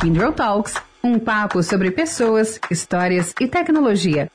Kindle Talks, um papo sobre pessoas, histórias e tecnologia.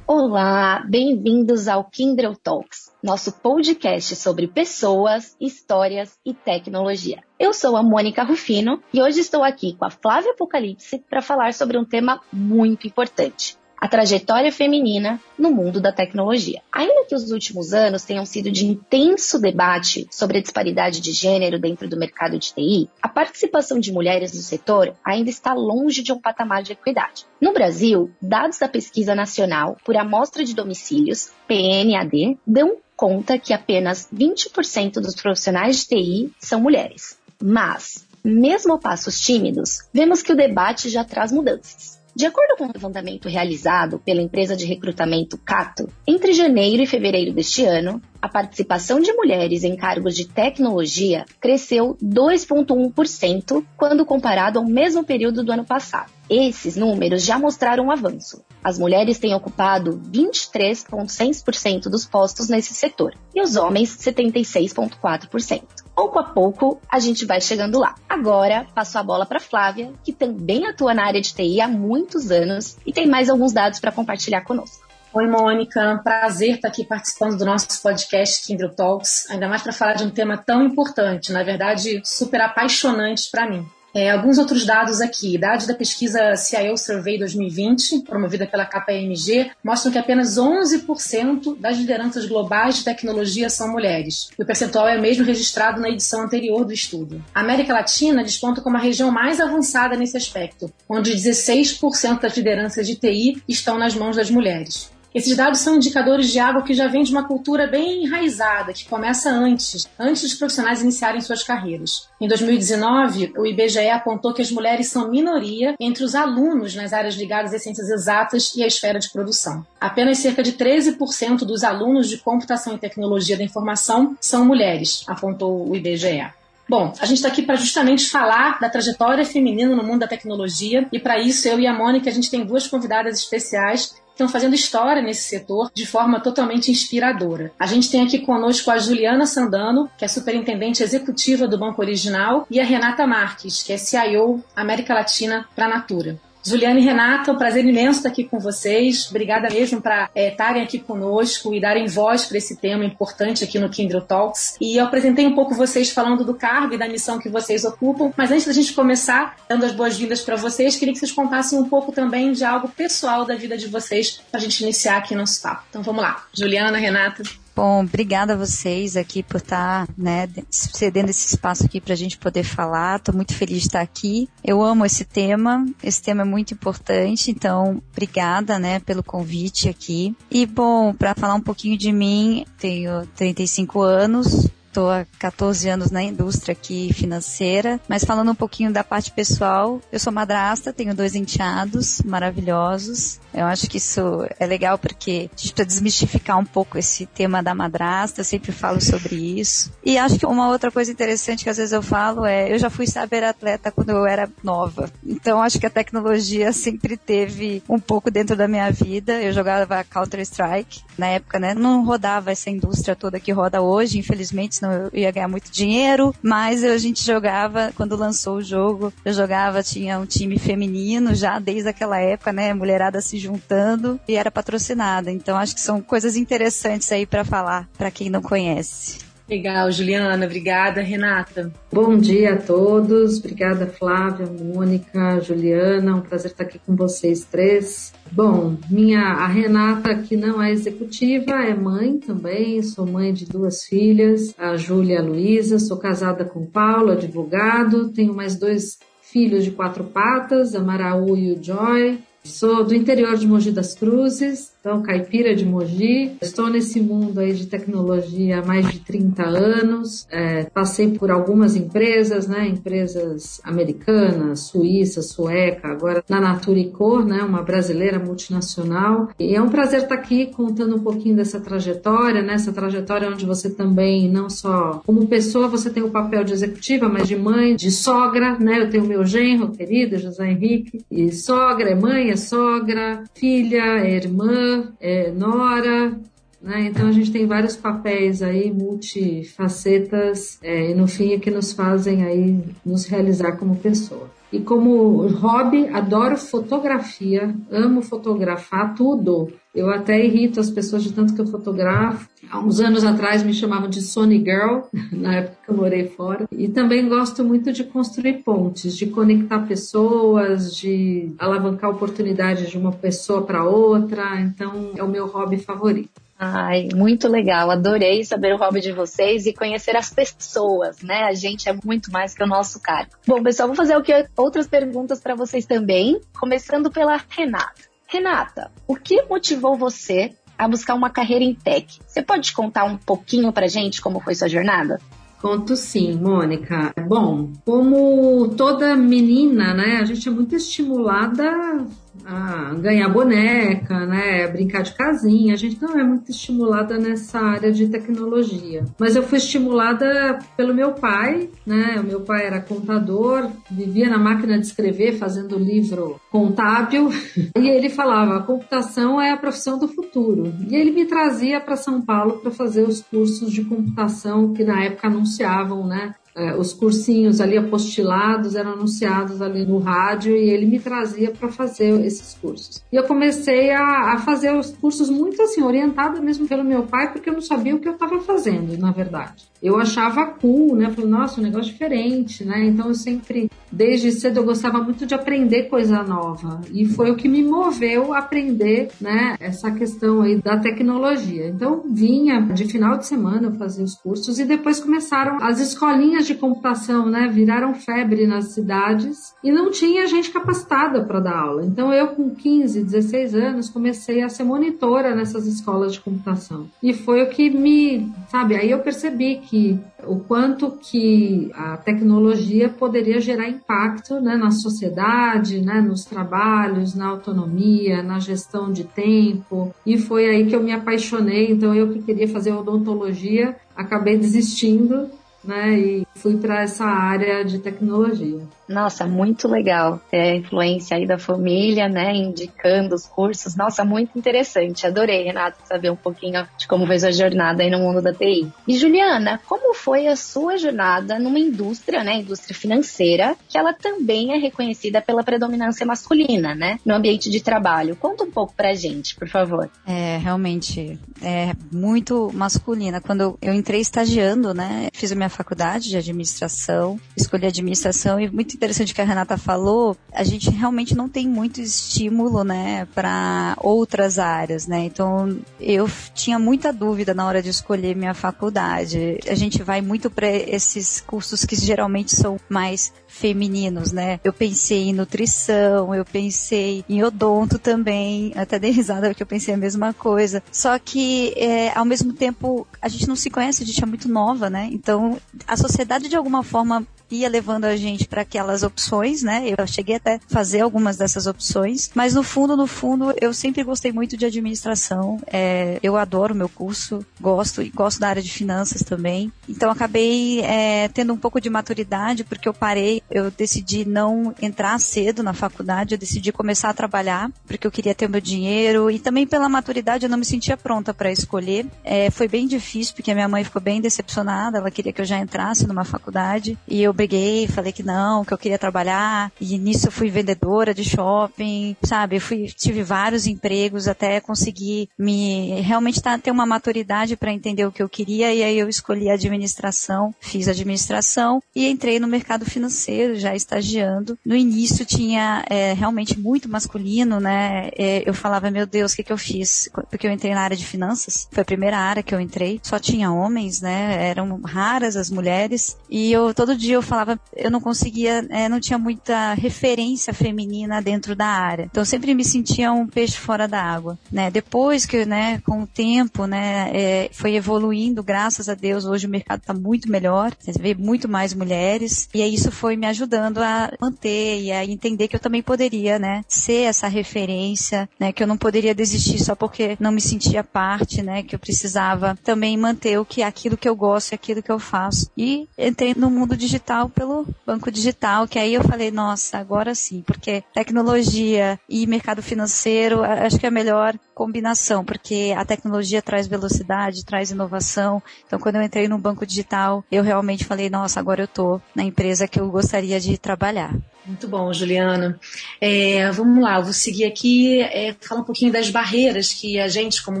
Olá, bem-vindos ao Kindle Talks, nosso podcast sobre pessoas, histórias e tecnologia. Eu sou a Mônica Rufino e hoje estou aqui com a Flávia Apocalipse para falar sobre um tema muito importante: a trajetória feminina no mundo da tecnologia. Ainda que os últimos anos tenham sido de intenso debate sobre a disparidade de gênero dentro do mercado de TI, a participação de mulheres no setor ainda está longe de um patamar de equidade. No Brasil, dados da Pesquisa Nacional por Amostra de Domicílios, PNAD, dão conta que apenas 20% dos profissionais de TI são mulheres. Mas, mesmo passos tímidos, vemos que o debate já traz mudanças. De acordo com o um levantamento realizado pela empresa de recrutamento Cato, entre janeiro e fevereiro deste ano, a participação de mulheres em cargos de tecnologia cresceu 2,1% quando comparado ao mesmo período do ano passado. Esses números já mostraram um avanço. As mulheres têm ocupado 23,6% dos postos nesse setor e os homens 76,4%. Pouco a pouco a gente vai chegando lá. Agora passo a bola para Flávia, que também atua na área de TI há muitos anos e tem mais alguns dados para compartilhar conosco. Oi, Mônica. Prazer estar aqui participando do nosso podcast Kindle Talks, ainda mais para falar de um tema tão importante, na verdade, super apaixonante para mim. É, alguns outros dados aqui. Dados da pesquisa CIO Survey 2020, promovida pela KPMG, mostram que apenas 11% das lideranças globais de tecnologia são mulheres. E o percentual é o mesmo registrado na edição anterior do estudo. A América Latina desponta como a região mais avançada nesse aspecto, onde 16% das lideranças de TI estão nas mãos das mulheres. Esses dados são indicadores de algo que já vem de uma cultura bem enraizada, que começa antes, antes dos profissionais iniciarem suas carreiras. Em 2019, o IBGE apontou que as mulheres são minoria entre os alunos nas áreas ligadas às ciências exatas e à esfera de produção. Apenas cerca de 13% dos alunos de computação e tecnologia da informação são mulheres, apontou o IBGE. Bom, a gente está aqui para justamente falar da trajetória feminina no mundo da tecnologia e para isso eu e a Mônica a gente tem duas convidadas especiais estão fazendo história nesse setor de forma totalmente inspiradora. A gente tem aqui conosco a Juliana Sandano, que é superintendente executiva do Banco Original, e a Renata Marques, que é CIO América Latina para a Natura. Juliana e Renata, um prazer imenso estar aqui com vocês. Obrigada mesmo para é, estarem aqui conosco e darem voz para esse tema importante aqui no Kindle Talks. E eu apresentei um pouco vocês falando do cargo e da missão que vocês ocupam, mas antes da gente começar, dando as boas-vindas para vocês, queria que vocês contassem um pouco também de algo pessoal da vida de vocês para a gente iniciar aqui nosso papo. Então vamos lá. Juliana, Renata. Bom, obrigada a vocês aqui por estar, né, cedendo esse espaço aqui para a gente poder falar. Estou muito feliz de estar aqui. Eu amo esse tema. Esse tema é muito importante. Então, obrigada, né, pelo convite aqui. E bom, para falar um pouquinho de mim, tenho 35 anos. Estou há 14 anos na indústria aqui financeira, mas falando um pouquinho da parte pessoal, eu sou madrasta, tenho dois enteados maravilhosos. Eu acho que isso é legal porque a gente precisa desmistificar um pouco esse tema da madrasta, eu sempre falo sobre isso. E acho que uma outra coisa interessante que às vezes eu falo é, eu já fui saber atleta quando eu era nova. Então acho que a tecnologia sempre teve um pouco dentro da minha vida. Eu jogava Counter Strike na época, né? Não rodava essa indústria toda que roda hoje, infelizmente, senão eu ia ganhar muito dinheiro, mas a gente jogava, quando lançou o jogo, eu jogava, tinha um time feminino já desde aquela época, né, mulherada se juntando e era patrocinada. Então acho que são coisas interessantes aí para falar para quem não conhece. Legal, Juliana, obrigada. Renata. Bom dia a todos, obrigada Flávia, Mônica, Juliana, um prazer estar aqui com vocês três. Bom, minha a Renata que não é executiva, é mãe também, sou mãe de duas filhas, a Júlia e a Luísa, sou casada com o Paulo, advogado, tenho mais dois filhos de quatro patas, a Maraú e o Joy. Sou do interior de Mogi das Cruzes, então caipira de Mogi. Estou nesse mundo aí de tecnologia há mais de 30 anos. É, passei por algumas empresas, né? Empresas americanas, suíça, sueca, agora na Naturicor, né? Uma brasileira multinacional. E é um prazer estar aqui contando um pouquinho dessa trajetória, né? Essa trajetória onde você também, não só como pessoa, você tem o papel de executiva, mas de mãe, de sogra, né? Eu tenho meu genro querido, José Henrique, e sogra, é mãe, é sogra, filha, é irmã, é nora, Né? Então a gente tem vários papéis aí, multifacetas, é, e no fim é que nos fazem aí nos realizar como pessoa. E como hobby, adoro fotografia, amo fotografar tudo. Eu até irrito as pessoas de tanto que eu fotografo. Há uns anos atrás me chamavam de Sony Girl, na época que eu morei fora. E também gosto muito de construir pontes, de conectar pessoas, de alavancar oportunidades de uma pessoa para outra. Então, é o meu hobby favorito. Ai, muito legal. Adorei saber o hobby de vocês e conhecer as pessoas, né? A gente é muito mais que o nosso cargo. Bom, pessoal, vou fazer outras perguntas para vocês também, começando pela Renata. Renata, o que motivou você a buscar uma carreira em tech? Você pode contar um pouquinho pra gente como foi sua jornada? Conto sim, Mônica. Bom, como toda menina, né, a gente é muito estimulada a ganhar boneca, né, brincar de casinha. A gente não é muito estimulada nessa área de tecnologia. Mas eu fui estimulada pelo meu pai, né? O meu pai era contador, vivia na máquina de escrever, fazendo livro contábil, e ele falava: a computação é a profissão do futuro. E ele me trazia para São Paulo para fazer os cursos de computação que na época anunciavam, né? É, os cursinhos ali apostilados eram anunciados ali no rádio e ele me trazia para fazer esses cursos. E eu comecei a, a, fazer os cursos muito assim, orientada mesmo pelo meu pai, porque eu não sabia o que eu estava fazendo, na verdade. Eu achava cool, né? Falei, nossa, um negócio diferente, né? Então eu sempre, desde cedo, eu gostava muito de aprender coisa nova. E foi o que me moveu a aprender, né? Essa questão aí da tecnologia. Então vinha de final de semana eu fazia os cursos e depois começaram as escolinhas de computação, né, viraram febre nas cidades e não tinha gente capacitada para dar aula. Então eu com 15, 16 anos comecei a ser monitora nessas escolas de computação. E foi o que me, sabe, aí eu percebi que o quanto que a tecnologia poderia gerar impacto, né, na sociedade, né, nos trabalhos, na autonomia, na gestão de tempo. E foi aí que eu me apaixonei. Então eu que queria fazer odontologia, acabei desistindo né? E fui para essa área de tecnologia. Nossa, muito legal. É a influência aí da família, né? Indicando os cursos. Nossa, muito interessante. Adorei, Renato, saber um pouquinho de como foi sua jornada aí no mundo da TI. E Juliana, como foi a sua jornada numa indústria, né? Indústria financeira, que ela também é reconhecida pela predominância masculina, né? No ambiente de trabalho. Conta um pouco pra gente, por favor. É, realmente, é muito masculina. Quando eu entrei estagiando, né? Fiz a minha faculdade de administração, escolhi administração e muito interessante que a Renata falou, a gente realmente não tem muito estímulo, né, para outras áreas, né? Então, eu tinha muita dúvida na hora de escolher minha faculdade. A gente vai muito para esses cursos que geralmente são mais femininos, né? Eu pensei em nutrição, eu pensei em odonto também, até dei risada porque eu pensei a mesma coisa. Só que, é, ao mesmo tempo, a gente não se conhece, a gente é muito nova, né? Então, a sociedade de alguma forma ia levando a gente para aquelas opções, né? Eu cheguei até fazer algumas dessas opções, mas no fundo, no fundo, eu sempre gostei muito de administração. É, eu adoro meu curso, gosto e gosto da área de finanças também. Então acabei é, tendo um pouco de maturidade porque eu parei, eu decidi não entrar cedo na faculdade, eu decidi começar a trabalhar porque eu queria ter meu dinheiro e também pela maturidade eu não me sentia pronta para escolher. É, foi bem difícil porque a minha mãe ficou bem decepcionada, ela queria que eu já entrasse numa faculdade e eu briguei, falei que não, que eu queria trabalhar. E nisso eu fui vendedora de shopping, sabe? Eu fui, tive vários empregos até conseguir me realmente tá, ter uma maturidade para entender o que eu queria. E aí eu escolhi administração, fiz administração e entrei no mercado financeiro, já estagiando. No início tinha é, realmente muito masculino, né? É, eu falava, meu Deus, o que, que eu fiz? Porque eu entrei na área de finanças, foi a primeira área que eu entrei, só tinha homens, né? Eram raras as mulheres. E eu todo dia eu falava, eu não conseguia, é, não tinha muita referência feminina dentro da área. Então eu sempre me sentia um peixe fora da água, né? Depois que, né, com o tempo, né, é, foi evoluindo, graças a Deus, hoje o mercado está muito melhor, você vê muito mais mulheres, e isso foi me ajudando a manter e a entender que eu também poderia, né, ser essa referência, né, que eu não poderia desistir só porque não me sentia parte, né, que eu precisava também manter o que aquilo que eu gosto e aquilo que eu faço. E entrei no mundo digital pelo banco digital, que aí eu falei, nossa, agora sim, porque tecnologia e mercado financeiro, acho que é melhor combinação, porque a tecnologia traz velocidade, traz inovação. Então, quando eu entrei no banco digital, eu realmente falei, nossa, agora eu tô na empresa que eu gostaria de trabalhar. Muito bom, Juliana. É, vamos lá, eu vou seguir aqui, é, falar um pouquinho das barreiras que a gente, como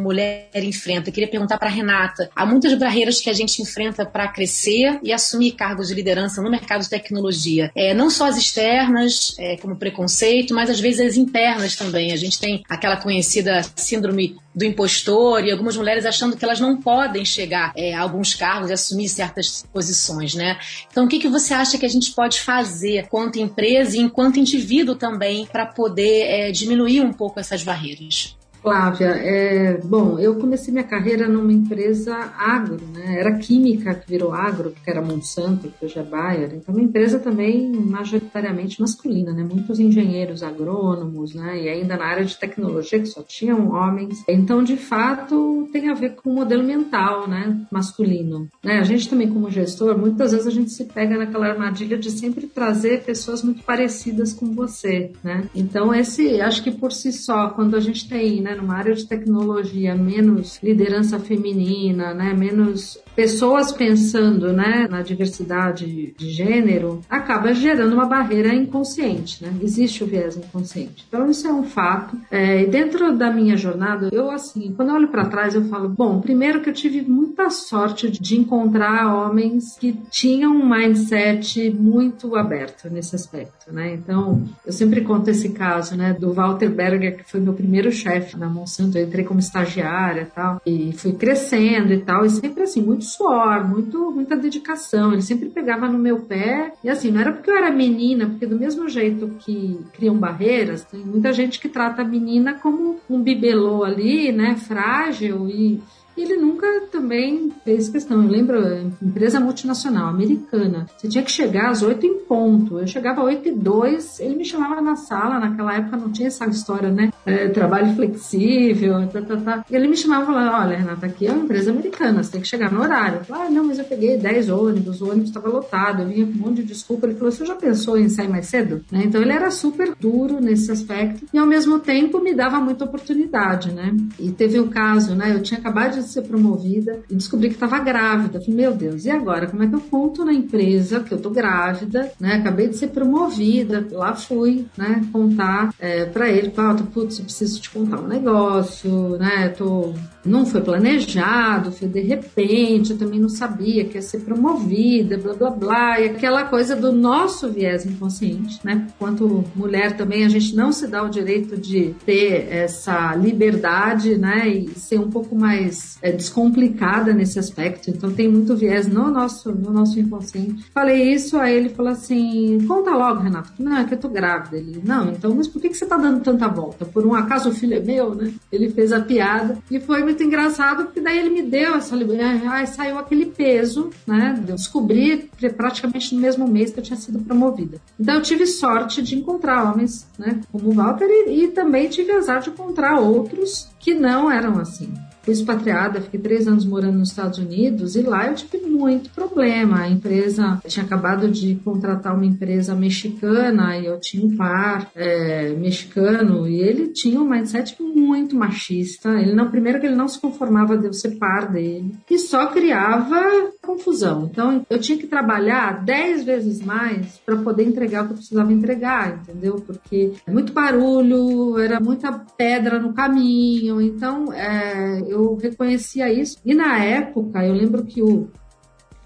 mulher, enfrenta. Eu queria perguntar para Renata: há muitas barreiras que a gente enfrenta para crescer e assumir cargos de liderança no mercado de tecnologia. É, não só as externas, é, como preconceito, mas às vezes as internas também. A gente tem aquela conhecida síndrome do impostor e algumas mulheres achando que elas não podem chegar é, a alguns cargos e assumir certas posições, né? Então, o que, que você acha que a gente pode fazer quanto empresa e enquanto indivíduo também para poder é, diminuir um pouco essas barreiras? Flávia, é, bom, eu comecei minha carreira numa empresa agro, né? Era química que virou agro, que era Monsanto, que hoje é Bayer. Então, uma empresa também majoritariamente masculina, né? Muitos engenheiros agrônomos, né? E ainda na área de tecnologia, que só tinham homens. Então, de fato, tem a ver com o modelo mental, né? Masculino. Né? A gente também, como gestor, muitas vezes a gente se pega naquela armadilha de sempre trazer pessoas muito parecidas com você, né? Então, esse, acho que por si só, quando a gente tem, né? Numa área de tecnologia, menos liderança feminina, né, menos pessoas pensando né, na diversidade de gênero, acaba gerando uma barreira inconsciente, né? Existe o viés inconsciente. Então isso é um fato. É, e dentro da minha jornada, eu assim, quando eu olho para trás, eu falo, bom, primeiro que eu tive muita sorte de encontrar homens que tinham um mindset muito aberto nesse aspecto, né? Então eu sempre conto esse caso, né, do Walter Berger, que foi meu primeiro chefe na Monsanto. Eu entrei como estagiária tal, e fui crescendo e tal, e sempre assim muito suor, muito, muita dedicação. Ele sempre pegava no meu pé. E assim, não era porque eu era menina, porque do mesmo jeito que criam barreiras, tem muita gente que trata a menina como um bibelô ali, né? Frágil e e ele nunca também fez questão. Eu lembro, empresa multinacional, americana. Você tinha que chegar às oito em ponto. Eu chegava às oito e dois, ele me chamava na sala. Naquela época não tinha essa história, né? É, trabalho flexível, tá, tá, tá. Ele me chamava e olha, Renata, aqui é uma empresa americana, você tem que chegar no horário. Eu falava, ah, não, mas eu peguei dez ônibus, o ônibus estava lotado, eu vinha com um monte de desculpa. Ele falou, você já pensou em sair mais cedo? Né? Então ele era super duro nesse aspecto e ao mesmo tempo me dava muita oportunidade, né? E teve um caso, né? Eu tinha acabado de ser promovida e descobri que estava grávida. Falei, meu Deus, e agora? Como é que eu conto na empresa que eu tô grávida, né? Acabei de ser promovida, lá fui, né? Contar é, para ele, Paulo, putz, preciso te contar um negócio, né? Tô não foi planejado, foi de repente, eu também não sabia que ia ser promovida, blá blá blá, e aquela coisa do nosso viés inconsciente, né? Quanto mulher também, a gente não se dá o direito de ter essa liberdade, né? E ser um pouco mais é, descomplicada nesse aspecto. Então tem muito viés no nosso, no nosso inconsciente. Falei isso, aí ele falou assim: conta logo, Renato. Não, é que eu tô grávida. Ele, não, então, mas por que, que você tá dando tanta volta? Por um acaso o filho é meu, né? Ele fez a piada e foi muito engraçado porque daí ele me deu essa liberdade. Aí saiu aquele peso, né? Eu descobri praticamente no mesmo mês que eu tinha sido promovida. Então eu tive sorte de encontrar homens, né? Como o Walter e, e também tive azar de encontrar outros que não eram assim fui expatriada, fiquei três anos morando nos Estados Unidos e lá eu tive muito problema. A empresa tinha acabado de contratar uma empresa mexicana e eu tinha um par é, mexicano e ele tinha um mindset muito machista. Ele não, primeiro que ele não se conformava de eu ser par dele e só criava confusão. Então eu tinha que trabalhar dez vezes mais para poder entregar o que eu precisava entregar, entendeu? Porque é muito barulho, era muita pedra no caminho. Então é, eu reconhecia isso. E na época eu lembro que o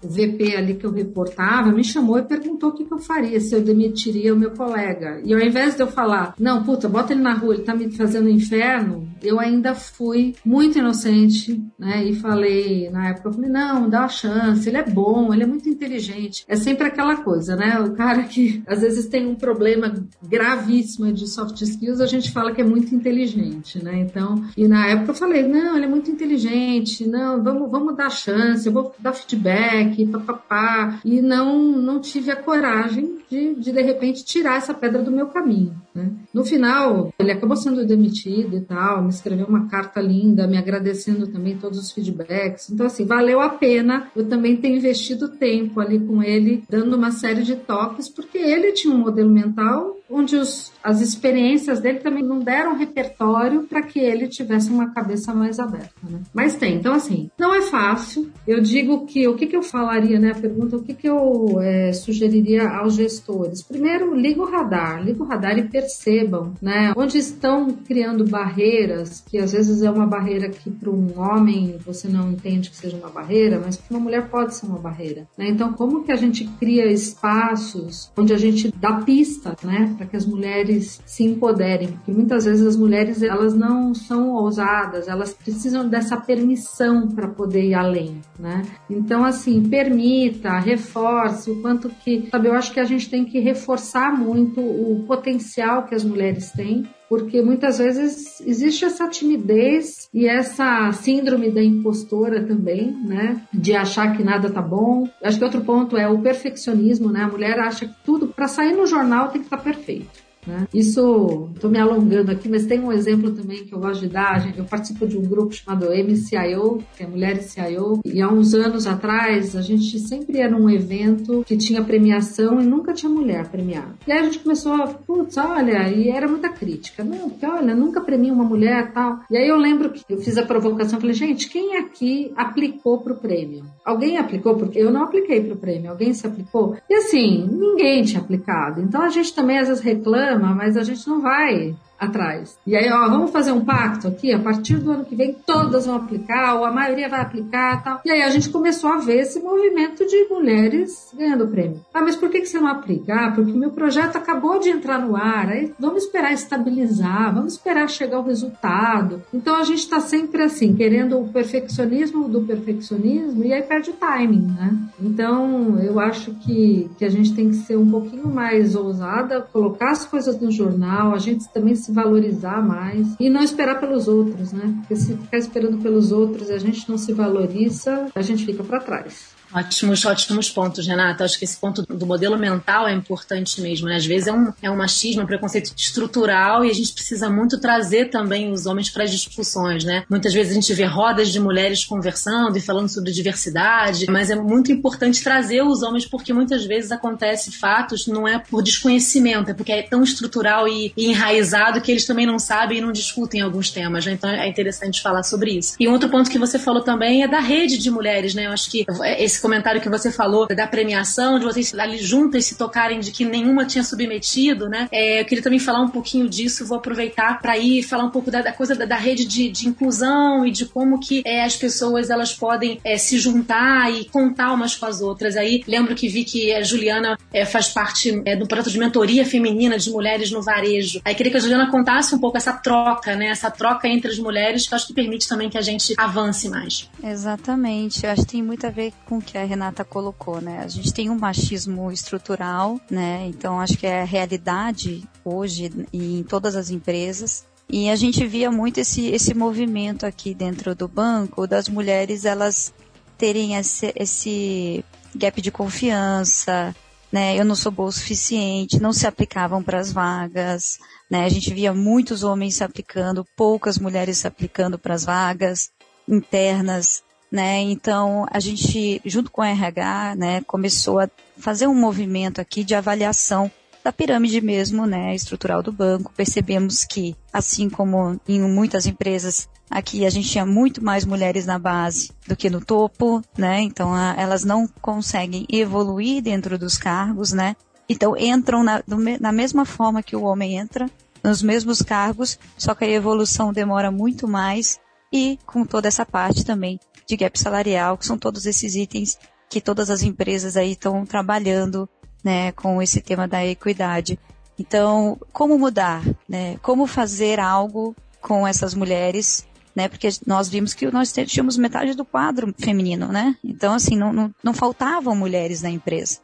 o VP ali que eu reportava me chamou e perguntou o que, que, eu faria se eu demitiria o meu colega. E ao invés de eu falar, não, puta, bota ele na rua, ele tá me fazendo inferno, eu ainda fui muito inocente, né? E falei, na época, eu falei, não, dá uma chance, ele é bom, ele é muito inteligente. É sempre aquela coisa, né? O cara que às vezes tem um problema gravíssimo de soft skills, a gente fala que é muito inteligente, né? Então, e na época eu falei, não, ele é muito inteligente, não, vamos, vamos dar chance, eu vou dar feedback aqui, papapá, e não, não tive a coragem de, de, de repente, tirar essa pedra do meu caminho. Né? No final, ele acabou sendo demitido e tal, me escreveu uma carta linda, me agradecendo também todos os feedbacks. Então, assim, valeu a pena eu também ter investido tempo ali com ele, dando uma série de toques, porque ele tinha um modelo mental onde os, as experiências dele também não deram repertório para que ele tivesse uma cabeça mais aberta. Né? Mas tem, então assim, não é fácil. Eu digo que o que, que eu falaria, né? A pergunta, o que, que eu é, sugeriria aos gestores? Primeiro, liga o radar, liga o radar e percebam, né? Onde estão criando barreiras, que às vezes é uma barreira que para um homem você não entende que seja uma barreira, mas para uma mulher pode ser uma barreira. Né? Então, como que a gente cria espaços onde a gente dá pista, né? Para que as mulheres se empoderem, porque muitas vezes as mulheres elas não são ousadas, elas precisam dessa permissão para poder ir além, né? Então, assim, permita, reforce o quanto que, sabe, eu acho que a gente tem que reforçar muito o potencial que as mulheres têm porque muitas vezes existe essa timidez e essa síndrome da impostora também, né? De achar que nada tá bom. Acho que outro ponto é o perfeccionismo, né? A mulher acha que tudo para sair no jornal tem que estar tá perfeito. Né? Isso, estou me alongando aqui, mas tem um exemplo também que eu gosto de dar. Eu participo de um grupo chamado MCIO, que é Mulheres CIO, e há uns anos atrás a gente sempre era um evento que tinha premiação e nunca tinha mulher premiada. E aí a gente começou a, putz, olha, e era muita crítica. Não, porque olha, nunca premia uma mulher tal. E aí eu lembro que eu fiz a provocação, falei, gente, quem aqui aplicou para o prêmio? Alguém aplicou? Porque eu não apliquei para o prêmio, alguém se aplicou? E assim, ninguém tinha aplicado. Então a gente também às vezes reclama mas a gente não vai atrás. E aí, ó, vamos fazer um pacto aqui, a partir do ano que vem todas vão aplicar, ou a maioria vai aplicar tal. E aí a gente começou a ver esse movimento de mulheres ganhando prêmio. Ah, mas por que, que você não aplica? Ah, porque meu projeto acabou de entrar no ar, aí vamos esperar estabilizar, vamos esperar chegar o resultado. Então a gente está sempre assim, querendo o perfeccionismo do perfeccionismo e aí perde o timing, né? Então eu acho que, que a gente tem que ser um pouquinho mais ousada, colocar as coisas no jornal, a gente também se valorizar mais e não esperar pelos outros, né? Porque se ficar esperando pelos outros a gente não se valoriza, a gente fica para trás. Ótimos, ótimos pontos, Renata. Acho que esse ponto do modelo mental é importante mesmo. Né? Às vezes é um, é um machismo, um preconceito estrutural e a gente precisa muito trazer também os homens para as discussões. Né? Muitas vezes a gente vê rodas de mulheres conversando e falando sobre diversidade, mas é muito importante trazer os homens porque muitas vezes acontece fatos, não é por desconhecimento, é porque é tão estrutural e, e enraizado que eles também não sabem e não discutem alguns temas. Né? Então é interessante falar sobre isso. E um outro ponto que você falou também é da rede de mulheres. Né? Eu acho que esse comentário que você falou da premiação, de vocês ali juntas se tocarem de que nenhuma tinha submetido, né? É, eu queria também falar um pouquinho disso, vou aproveitar para ir falar um pouco da, da coisa da, da, rede de, de, inclusão e de como que é, as pessoas elas podem é, se juntar e contar umas com as outras. Aí lembro que vi que a Juliana é, faz parte é, do projeto de mentoria feminina de mulheres no varejo. Aí queria que a Juliana contasse um pouco essa troca, né? Essa troca entre as mulheres que eu acho que permite também que a gente avance mais. Exatamente. Eu acho que tem muito a ver com o que a Renata colocou, né? A gente tem um machismo estrutural, né? Então acho que é a realidade hoje em todas as empresas. E a gente via muito esse, esse movimento aqui dentro do banco das mulheres elas terem esse, esse gap de confiança, né? Eu não sou boa o suficiente, não se aplicavam para as vagas, né? A gente via muitos homens se aplicando, poucas mulheres se aplicando para as vagas internas né? Então a gente, junto com a RH, né, começou a fazer um movimento aqui de avaliação da pirâmide mesmo, né, estrutural do banco. Percebemos que, assim como em muitas empresas, aqui a gente tinha muito mais mulheres na base do que no topo, né? Então a, elas não conseguem evoluir dentro dos cargos, né? Então entram na, na mesma forma que o homem entra, nos mesmos cargos, só que a evolução demora muito mais e com toda essa parte também de gap salarial, que são todos esses itens que todas as empresas aí estão trabalhando, né, com esse tema da equidade. Então, como mudar, né? Como fazer algo com essas mulheres, né? Porque nós vimos que nós tínhamos metade do quadro feminino, né? Então, assim, não, não, não faltavam mulheres na empresa.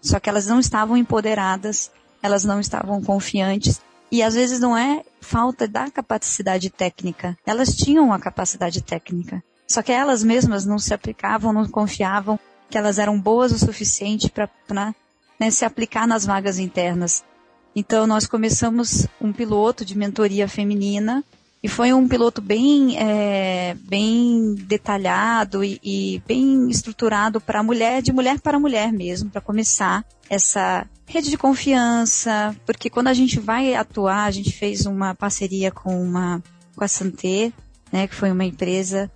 Só que elas não estavam empoderadas, elas não estavam confiantes. E às vezes não é falta da capacidade técnica. Elas tinham a capacidade técnica. Só que elas mesmas não se aplicavam, não confiavam que elas eram boas o suficiente para né, se aplicar nas vagas internas. Então nós começamos um piloto de mentoria feminina e foi um piloto bem, é, bem detalhado e, e bem estruturado para mulher, de mulher para mulher mesmo, para começar essa rede de confiança, porque quando a gente vai atuar, a gente fez uma parceria com uma com a Santé, né, que foi uma empresa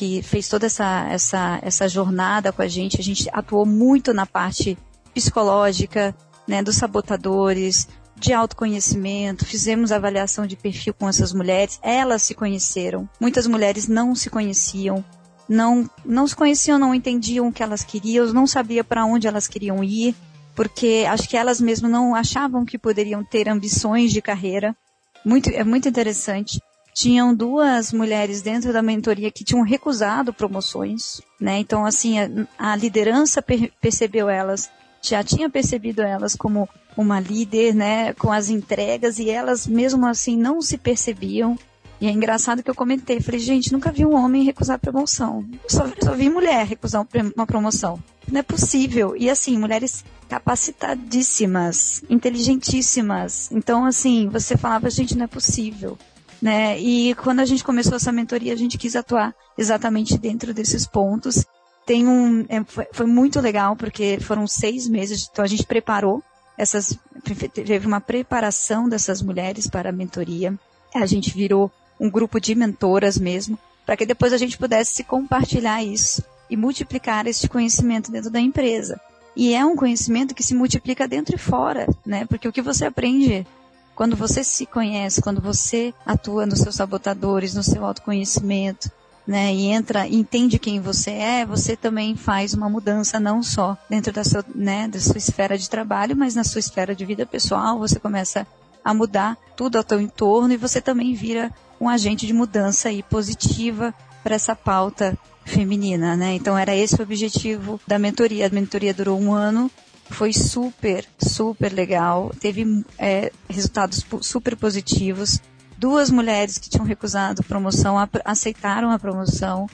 que fez toda essa, essa, essa jornada com a gente. A gente atuou muito na parte psicológica, né, dos sabotadores, de autoconhecimento, fizemos avaliação de perfil com essas mulheres, elas se conheceram. Muitas mulheres não se conheciam, não, não se conheciam, não entendiam o que elas queriam, não sabiam para onde elas queriam ir, porque acho que elas mesmas não achavam que poderiam ter ambições de carreira. Muito, é muito interessante. Tinham duas mulheres dentro da mentoria que tinham recusado promoções, né? Então, assim, a, a liderança per percebeu elas já tinha percebido elas como uma líder, né, com as entregas e elas mesmo assim não se percebiam. E é engraçado que eu comentei, falei, gente, nunca vi um homem recusar promoção. Só, só vi mulher recusar uma promoção. Não é possível. E assim, mulheres capacitadíssimas, inteligentíssimas. Então, assim, você falava, gente, não é possível. Né? E quando a gente começou essa mentoria, a gente quis atuar exatamente dentro desses pontos tem um, é, foi, foi, muito legal porque foram seis meses, então a gente preparou essas, teve uma preparação dessas mulheres para a mentoria. A gente virou um grupo de mentoras mesmo, para que depois a gente pudesse compartilhar isso e multiplicar esse conhecimento dentro da empresa. E é um conhecimento que se multiplica dentro e fora, né? Porque o que você aprende quando você se conhece, quando você atua nos seus sabotadores, no seu autoconhecimento, né, e entra, entende quem você é, você também faz uma mudança não só dentro da sua, né, da sua esfera de trabalho, mas na sua esfera de vida pessoal, você começa a mudar tudo ao teu entorno e você também vira um agente de mudança aí positiva para essa pauta feminina, né? Então era esse o objetivo da mentoria. A mentoria durou um ano, foi super, super legal, teve é, resultados super positivos duas mulheres que tinham recusado promoção aceitaram a promoção.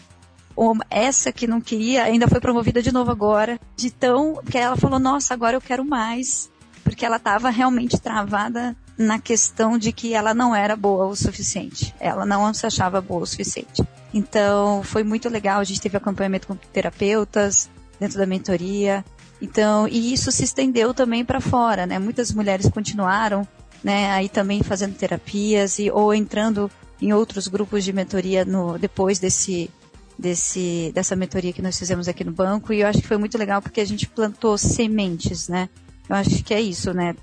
Essa que não queria ainda foi promovida de novo agora, de tão que ela falou: "Nossa, agora eu quero mais", porque ela estava realmente travada na questão de que ela não era boa o suficiente. Ela não se achava boa o suficiente. Então, foi muito legal. A gente teve acompanhamento com terapeutas dentro da mentoria. Então, e isso se estendeu também para fora, né? Muitas mulheres continuaram né? Aí também fazendo terapias e ou entrando em outros grupos de mentoria no depois desse desse dessa mentoria que nós fizemos aqui no banco e eu acho que foi muito legal porque a gente plantou sementes, né? Eu acho que é isso, né?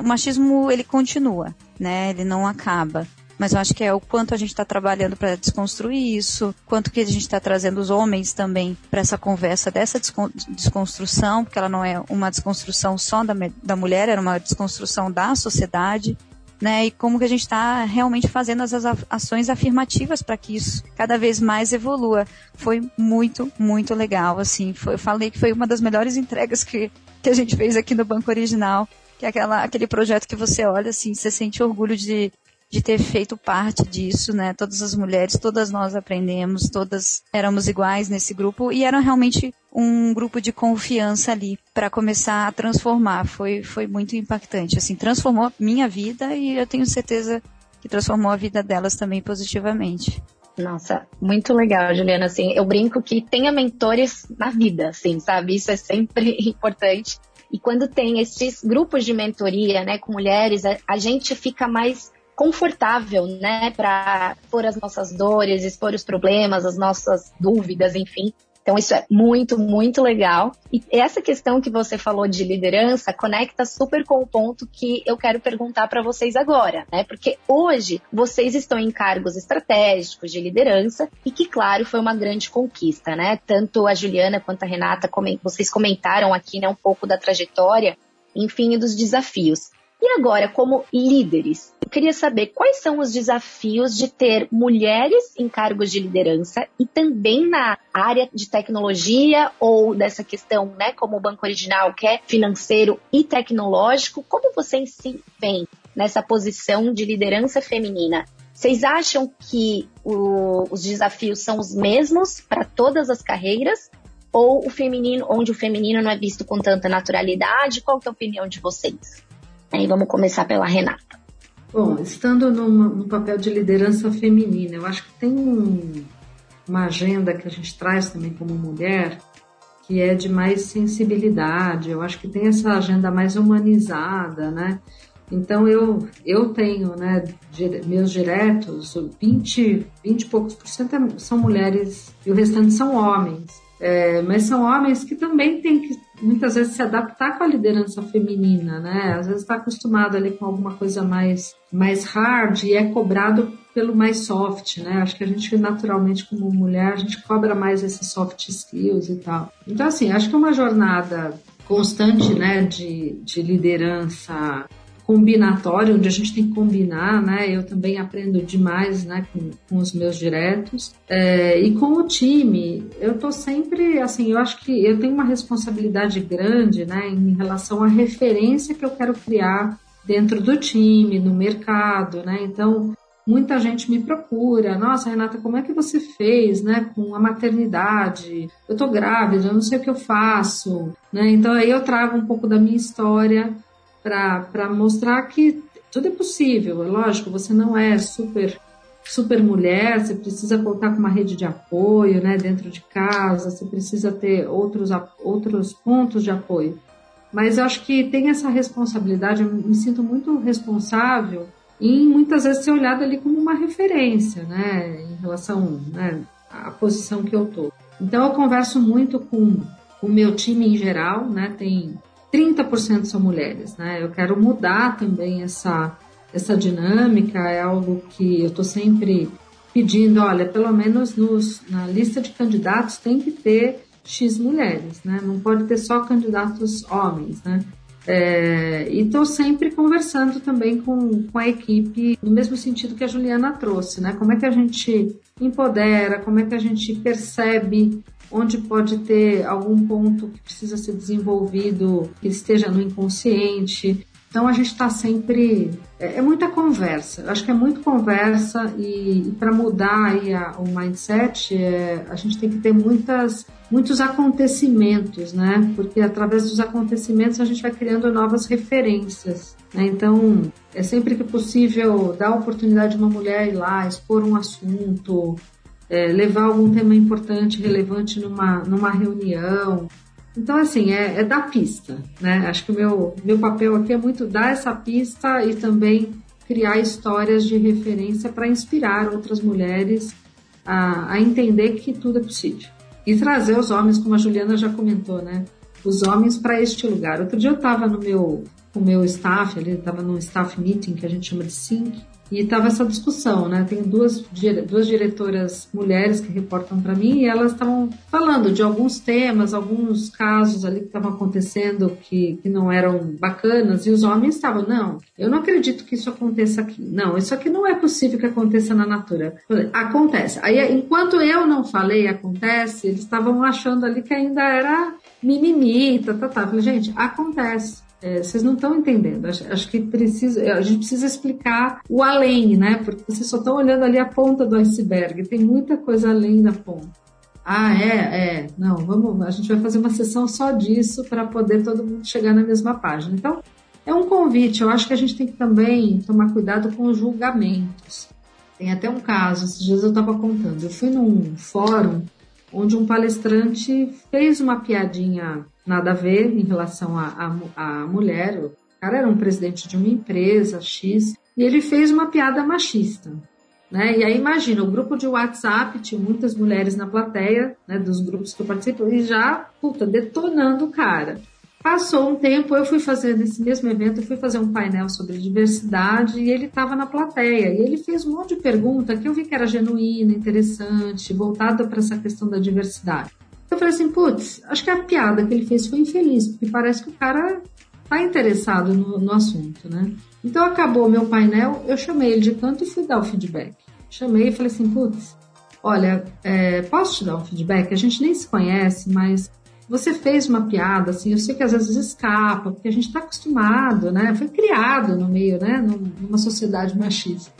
O machismo ele continua, né? Ele não acaba. Mas eu acho que é o quanto a gente está trabalhando para desconstruir isso, quanto que a gente está trazendo os homens também para essa conversa dessa desconstrução, porque ela não é uma desconstrução só da, da mulher, era uma desconstrução da sociedade. Né, e como que a gente está realmente fazendo as ações afirmativas para que isso cada vez mais evolua. Foi muito, muito legal, assim, foi, eu falei que foi uma das melhores entregas que, que a gente fez aqui no Banco Original, que é aquela, aquele projeto que você olha, assim, você sente orgulho de, de ter feito parte disso, né? Todas as mulheres, todas nós aprendemos, todas éramos iguais nesse grupo e era realmente um grupo de confiança ali para começar a transformar. Foi, foi muito impactante, assim, transformou minha vida e eu tenho certeza que transformou a vida delas também positivamente. Nossa, muito legal, Juliana. Assim, eu brinco que tenha mentores na vida, assim, sabe? Isso é sempre importante. E quando tem esses grupos de mentoria, né, com mulheres, a, a gente fica mais confortável, né, para expor as nossas dores, expor os problemas, as nossas dúvidas, enfim. Então isso é muito, muito legal. E essa questão que você falou de liderança conecta super com o ponto que eu quero perguntar para vocês agora, né? Porque hoje vocês estão em cargos estratégicos de liderança e que, claro, foi uma grande conquista, né? Tanto a Juliana quanto a Renata, vocês comentaram aqui, né, um pouco da trajetória, enfim, e dos desafios. E agora, como líderes, eu queria saber quais são os desafios de ter mulheres em cargos de liderança e também na área de tecnologia ou dessa questão, né, como o Banco Original, que é financeiro e tecnológico. Como vocês se veem nessa posição de liderança feminina? Vocês acham que o, os desafios são os mesmos para todas as carreiras? Ou o feminino, onde o feminino não é visto com tanta naturalidade? Qual é a opinião de vocês? Aí vamos começar pela Renata. Bom, estando no papel de liderança feminina, eu acho que tem um, uma agenda que a gente traz também como mulher, que é de mais sensibilidade. Eu acho que tem essa agenda mais humanizada, né? Então eu, eu tenho, né, meus diretos, 20, 20 e poucos por cento é, são mulheres e o restante são homens. É, mas são homens que também têm que muitas vezes se adaptar com a liderança feminina, né? Às vezes está acostumado ali com alguma coisa mais, mais hard e é cobrado pelo mais soft, né? Acho que a gente naturalmente como mulher a gente cobra mais esses soft skills e tal. Então assim, acho que é uma jornada constante, né, de, de liderança combinatório, onde a gente tem que combinar, né? Eu também aprendo demais, né, com, com os meus diretos. É, e com o time, eu tô sempre, assim, eu acho que eu tenho uma responsabilidade grande, né, em relação à referência que eu quero criar dentro do time, no mercado, né? Então, muita gente me procura. Nossa, Renata, como é que você fez, né, com a maternidade? Eu tô grávida, eu não sei o que eu faço, né? Então aí eu trago um pouco da minha história para mostrar que tudo é possível. É lógico, você não é super super mulher, você precisa contar com uma rede de apoio, né, dentro de casa, você precisa ter outros outros pontos de apoio. Mas eu acho que tem essa responsabilidade, eu me sinto muito responsável em muitas vezes ser olhada ali como uma referência, né, em relação né, à posição que eu tô. Então eu converso muito com o meu time em geral, né, tem 30% são mulheres, né? Eu quero mudar também essa, essa dinâmica, é algo que eu estou sempre pedindo, olha, pelo menos nos, na lista de candidatos tem que ter X mulheres, né? Não pode ter só candidatos homens, né? É, e estou sempre conversando também com, com a equipe no mesmo sentido que a Juliana trouxe, né? Como é que a gente empodera, como é que a gente percebe onde pode ter algum ponto que precisa ser desenvolvido, que esteja no inconsciente. Então a gente está sempre. É, é, muita conversa. Eu acho que é muito conversa e, e para mudar aí a, o mindset, é, a gente tem que ter muitas, muitos acontecimentos, né? Porque através dos acontecimentos a gente vai criando novas referências. Né? Então é sempre que possível dar a oportunidade de uma mulher ir lá, expor um assunto, é, levar algum tema importante, relevante numa, numa reunião. Então, assim, é, é dar pista, né? Acho que o meu, meu papel aqui é muito dar essa pista e também criar histórias de referência para inspirar outras mulheres a, a entender que tudo é possível. E trazer os homens, como a Juliana já comentou, né? Os homens para este lugar. Outro dia eu estava no meu, com o meu staff, ali estava num staff meeting que a gente chama de SYNC, e estava essa discussão, né? Tem duas, duas diretoras mulheres que reportam para mim e elas estavam falando de alguns temas, alguns casos ali que estavam acontecendo que, que não eram bacanas e os homens estavam, não, eu não acredito que isso aconteça aqui. Não, isso aqui não é possível que aconteça na natura. Acontece. Aí, enquanto eu não falei acontece, eles estavam achando ali que ainda era mimimi, tá, tá, tá. falei, gente, acontece. É, vocês não estão entendendo. Acho, acho, que precisa, a gente precisa explicar o além, né? Porque vocês só estão olhando ali a ponta do iceberg. Tem muita coisa além da ponta. Ah, é, é. Não, vamos. A gente vai fazer uma sessão só disso para poder todo mundo chegar na mesma página. Então, é um convite. Eu acho que a gente tem que também tomar cuidado com os julgamentos. Tem até um caso, esses dias eu estava contando. Eu fui num fórum onde um palestrante fez uma piadinha nada a ver em relação à mulher. O cara era um presidente de uma empresa X e ele fez uma piada machista. Né? E aí imagina, o grupo de WhatsApp tinha muitas mulheres na plateia, né, dos grupos que eu participo, e já, puta, detonando o cara. Passou um tempo, eu fui fazer, nesse mesmo evento, eu fui fazer um painel sobre diversidade e ele estava na plateia. E ele fez um monte de pergunta que eu vi que era genuína, interessante, voltada para essa questão da diversidade. Eu falei assim, putz, acho que a piada que ele fez foi infeliz, porque parece que o cara tá interessado no, no assunto, né? Então acabou meu painel, eu chamei ele de canto e fui dar o feedback. Chamei e falei assim, putz, olha, é, posso te dar um feedback? A gente nem se conhece, mas você fez uma piada, assim, eu sei que às vezes escapa, porque a gente está acostumado, né? Foi criado no meio, né? Numa sociedade machista.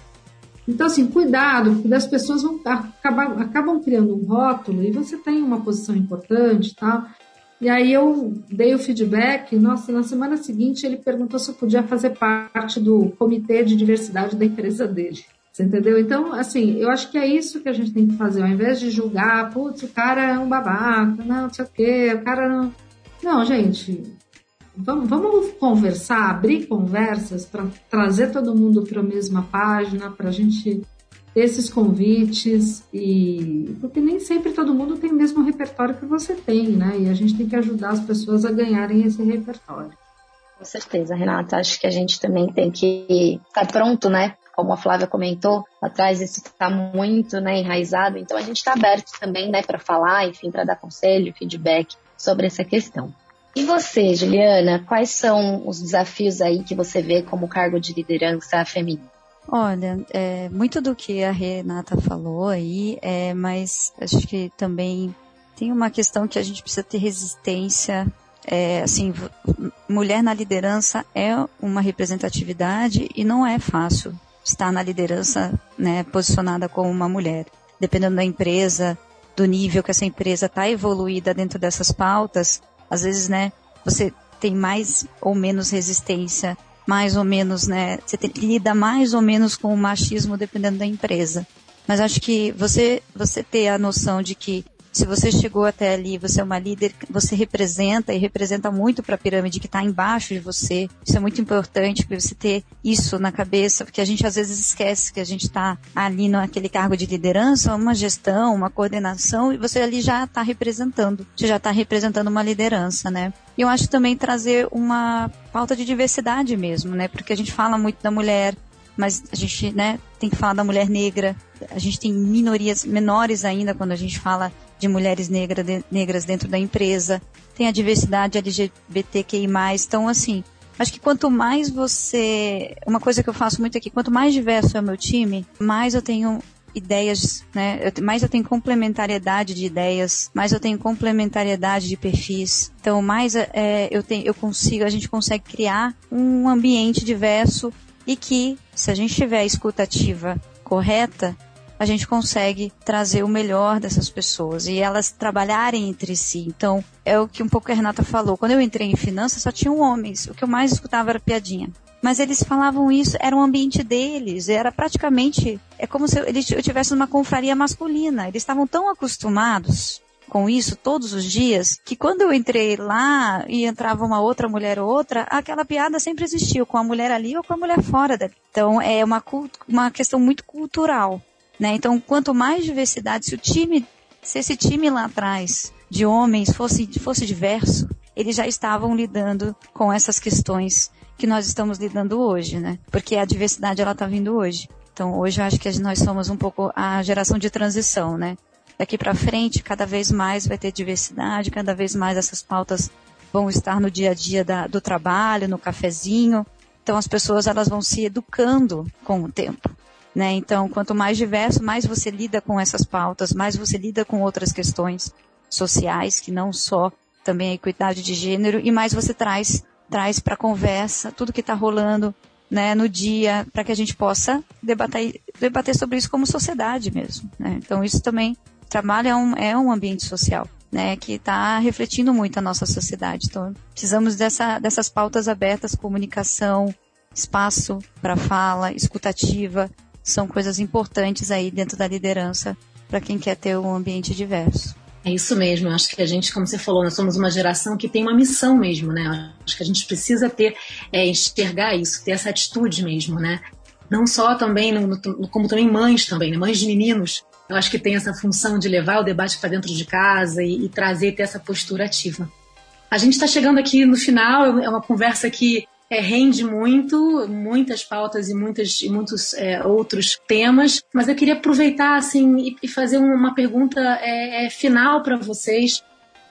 Então, assim, cuidado, porque as pessoas vão acabar, acabam criando um rótulo e você tem uma posição importante, tá? E aí eu dei o feedback. Nossa, na semana seguinte ele perguntou se eu podia fazer parte do comitê de diversidade da empresa dele. Você entendeu? Então, assim, eu acho que é isso que a gente tem que fazer. Ao invés de julgar, putz, o cara é um babaca, não, não sei o quê, o cara não. Não, gente, vamos, vamos conversar, abrir conversas para trazer todo mundo para a mesma página, para a gente ter esses convites e porque nem sempre todo mundo tem o mesmo repertório que você tem, né? E a gente tem que ajudar as pessoas a ganharem esse repertório. Com certeza, Renata. Acho que a gente também tem que estar pronto, né? Como a Flávia comentou atrás, isso está muito né, enraizado. Então a gente está aberto também, né, para falar, enfim, para dar conselho, feedback sobre essa questão. E você, Juliana, quais são os desafios aí que você vê como cargo de liderança feminina? Olha, é, muito do que a Renata falou aí, é, mas acho que também tem uma questão que a gente precisa ter resistência. É, assim, mulher na liderança é uma representatividade e não é fácil estar na liderança, né, posicionada como uma mulher. Dependendo da empresa, do nível que essa empresa está evoluída dentro dessas pautas, às vezes, né, você tem mais ou menos resistência, mais ou menos, né, você tem, lida mais ou menos com o machismo dependendo da empresa. Mas acho que você, você ter a noção de que se você chegou até ali, você é uma líder, você representa e representa muito para a pirâmide que está embaixo de você. Isso é muito importante para você ter isso na cabeça, porque a gente às vezes esquece que a gente está ali naquele cargo de liderança, uma gestão, uma coordenação, e você ali já está representando. Você já está representando uma liderança, né? E eu acho também trazer uma pauta de diversidade mesmo, né? Porque a gente fala muito da mulher, mas a gente, né, tem que falar da mulher negra. A gente tem minorias menores ainda quando a gente fala de mulheres negra, de, negras dentro da empresa, tem a diversidade LGBTQI+, então assim, acho que quanto mais você, uma coisa que eu faço muito aqui, quanto mais diverso é o meu time, mais eu tenho ideias, né? mais eu tenho complementariedade de ideias, mais eu tenho complementariedade de perfis. Então, mais é, eu tenho, eu consigo, a gente consegue criar um ambiente diverso e que, se a gente tiver a escutativa correta, a gente consegue trazer o melhor dessas pessoas e elas trabalharem entre si. Então, é o que um pouco a Renata falou. Quando eu entrei em finanças, só tinham homens. O que eu mais escutava era piadinha. Mas eles falavam isso, era o um ambiente deles, era praticamente, é como se eu, tivesse numa confraria masculina. Eles estavam tão acostumados com isso todos os dias, que quando eu entrei lá e entrava uma outra mulher ou outra, aquela piada sempre existiu, com a mulher ali ou com a mulher fora dali. Então é uma, uma questão muito cultural. Né? Então, quanto mais diversidade, se o time, se esse time lá atrás de homens fosse, fosse diverso, eles já estavam lidando com essas questões que nós estamos lidando hoje, né? Porque a diversidade ela está vindo hoje. Então, hoje eu acho que nós somos um pouco a geração de transição, né? Daqui para frente, cada vez mais vai ter diversidade, cada vez mais essas pautas vão estar no dia a dia da, do trabalho, no cafezinho. Então, as pessoas elas vão se educando com o tempo. Né? Então, quanto mais diverso, mais você lida com essas pautas, mais você lida com outras questões sociais, que não só também a equidade de gênero, e mais você traz traz para conversa tudo que está rolando né, no dia, para que a gente possa debater, debater sobre isso como sociedade mesmo. Né? Então, isso também, trabalho é um, é um ambiente social. Né, que está refletindo muito a nossa sociedade. Então, precisamos dessa, dessas pautas abertas, comunicação, espaço para fala, escutativa, são coisas importantes aí dentro da liderança para quem quer ter um ambiente diverso. É isso mesmo, acho que a gente, como você falou, nós somos uma geração que tem uma missão mesmo, né? Acho que a gente precisa ter, é, enxergar isso, ter essa atitude mesmo, né? Não só também, no, no, como também mães também, né? Mães de meninos, eu acho que tem essa função de levar o debate para dentro de casa e, e trazer, ter essa postura ativa. A gente está chegando aqui no final, é uma conversa que é, rende muito, muitas pautas e, muitas, e muitos é, outros temas, mas eu queria aproveitar assim e, fazer uma pergunta é, é final para vocês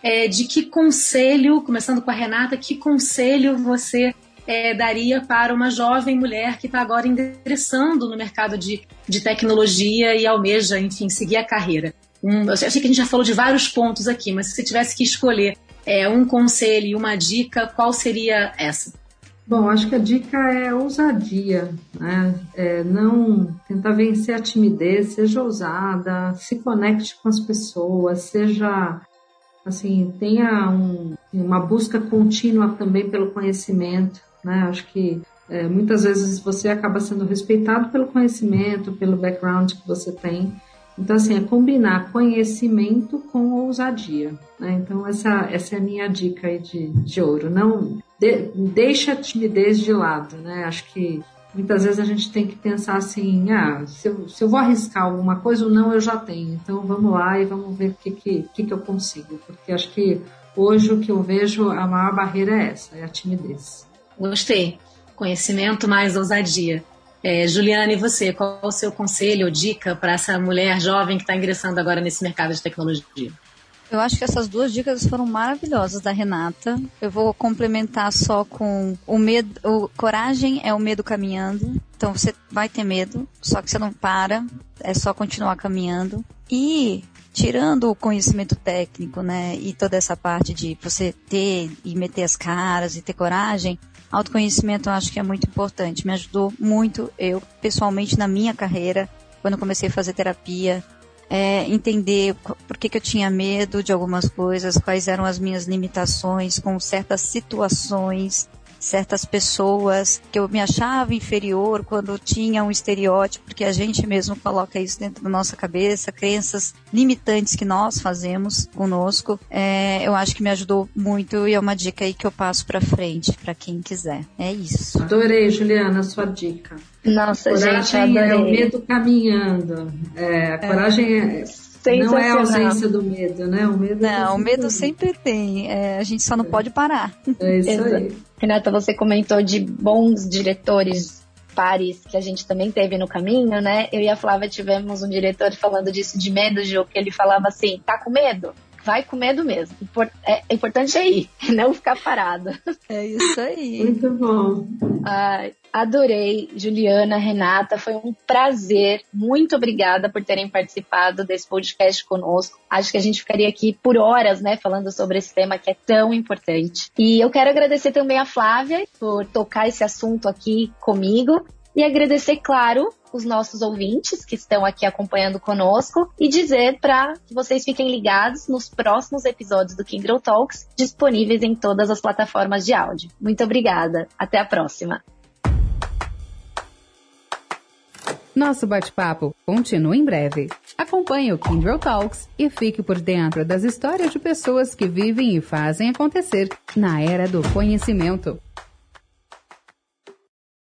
é, de que conselho, começando com a Renata, que conselho você é, daria para uma jovem mulher que está agora ingressando no mercado de, de tecnologia e almeja, enfim, seguir a carreira? Um, eu sei que a gente já falou de vários pontos aqui, mas se você tivesse que escolher um conselho e uma dica, qual seria essa? Bom, acho que a dica é ousadia, né? É não tentar vencer a timidez, seja ousada, se conecte com as pessoas, seja assim, tenha um, uma busca contínua também pelo conhecimento, né? Acho que é, muitas vezes você acaba sendo respeitado pelo conhecimento, pelo background que você tem. Então, assim, é combinar conhecimento com ousadia. Né? Então, essa, essa é a minha dica aí de, de ouro. Não de, deixa a timidez de lado, né? Acho que muitas vezes a gente tem que pensar assim, ah, se eu, se eu vou arriscar alguma coisa ou não, eu já tenho. Então vamos lá e vamos ver o que, que, que, que eu consigo. Porque acho que hoje o que eu vejo, a maior barreira é essa, é a timidez. Gostei. Conhecimento mais ousadia. É, Juliana, e você, qual o seu conselho ou dica para essa mulher jovem que está ingressando agora nesse mercado de tecnologia? Eu acho que essas duas dicas foram maravilhosas da Renata. Eu vou complementar só com o medo, o coragem é o medo caminhando. Então você vai ter medo, só que você não para, é só continuar caminhando. E tirando o conhecimento técnico, né, e toda essa parte de você ter e meter as caras e ter coragem, autoconhecimento eu acho que é muito importante. Me ajudou muito eu pessoalmente na minha carreira, quando comecei a fazer terapia, é, entender por que, que eu tinha medo de algumas coisas, quais eram as minhas limitações com certas situações, certas pessoas que eu me achava inferior quando tinha um estereótipo, porque a gente mesmo coloca isso dentro da nossa cabeça, crenças limitantes que nós fazemos conosco. É, eu acho que me ajudou muito e é uma dica aí que eu passo para frente para quem quiser. É isso. Adorei, Juliana, a sua dica. Nossa, coragem gente, adorei. é o medo caminhando. É, a coragem é, é não é a ausência do medo, né? O medo não, o medo sempre tem. É, a gente só não é. pode parar. É isso aí. Renata, você comentou de bons diretores pares que a gente também teve no caminho, né? Eu e a Flávia tivemos um diretor falando disso de medo, Gil, que ele falava assim, tá com medo? vai com medo mesmo. É, é importante é ir, não ficar parado. É isso aí. Muito bom. Ai, adorei, Juliana, Renata, foi um prazer. Muito obrigada por terem participado desse podcast conosco. Acho que a gente ficaria aqui por horas, né, falando sobre esse tema que é tão importante. E eu quero agradecer também a Flávia por tocar esse assunto aqui comigo e agradecer, claro, os nossos ouvintes que estão aqui acompanhando conosco e dizer para que vocês fiquem ligados nos próximos episódios do Kindle Talks, disponíveis em todas as plataformas de áudio. Muito obrigada. Até a próxima. Nosso bate-papo continua em breve. Acompanhe o Kindle Talks e fique por dentro das histórias de pessoas que vivem e fazem acontecer na era do conhecimento.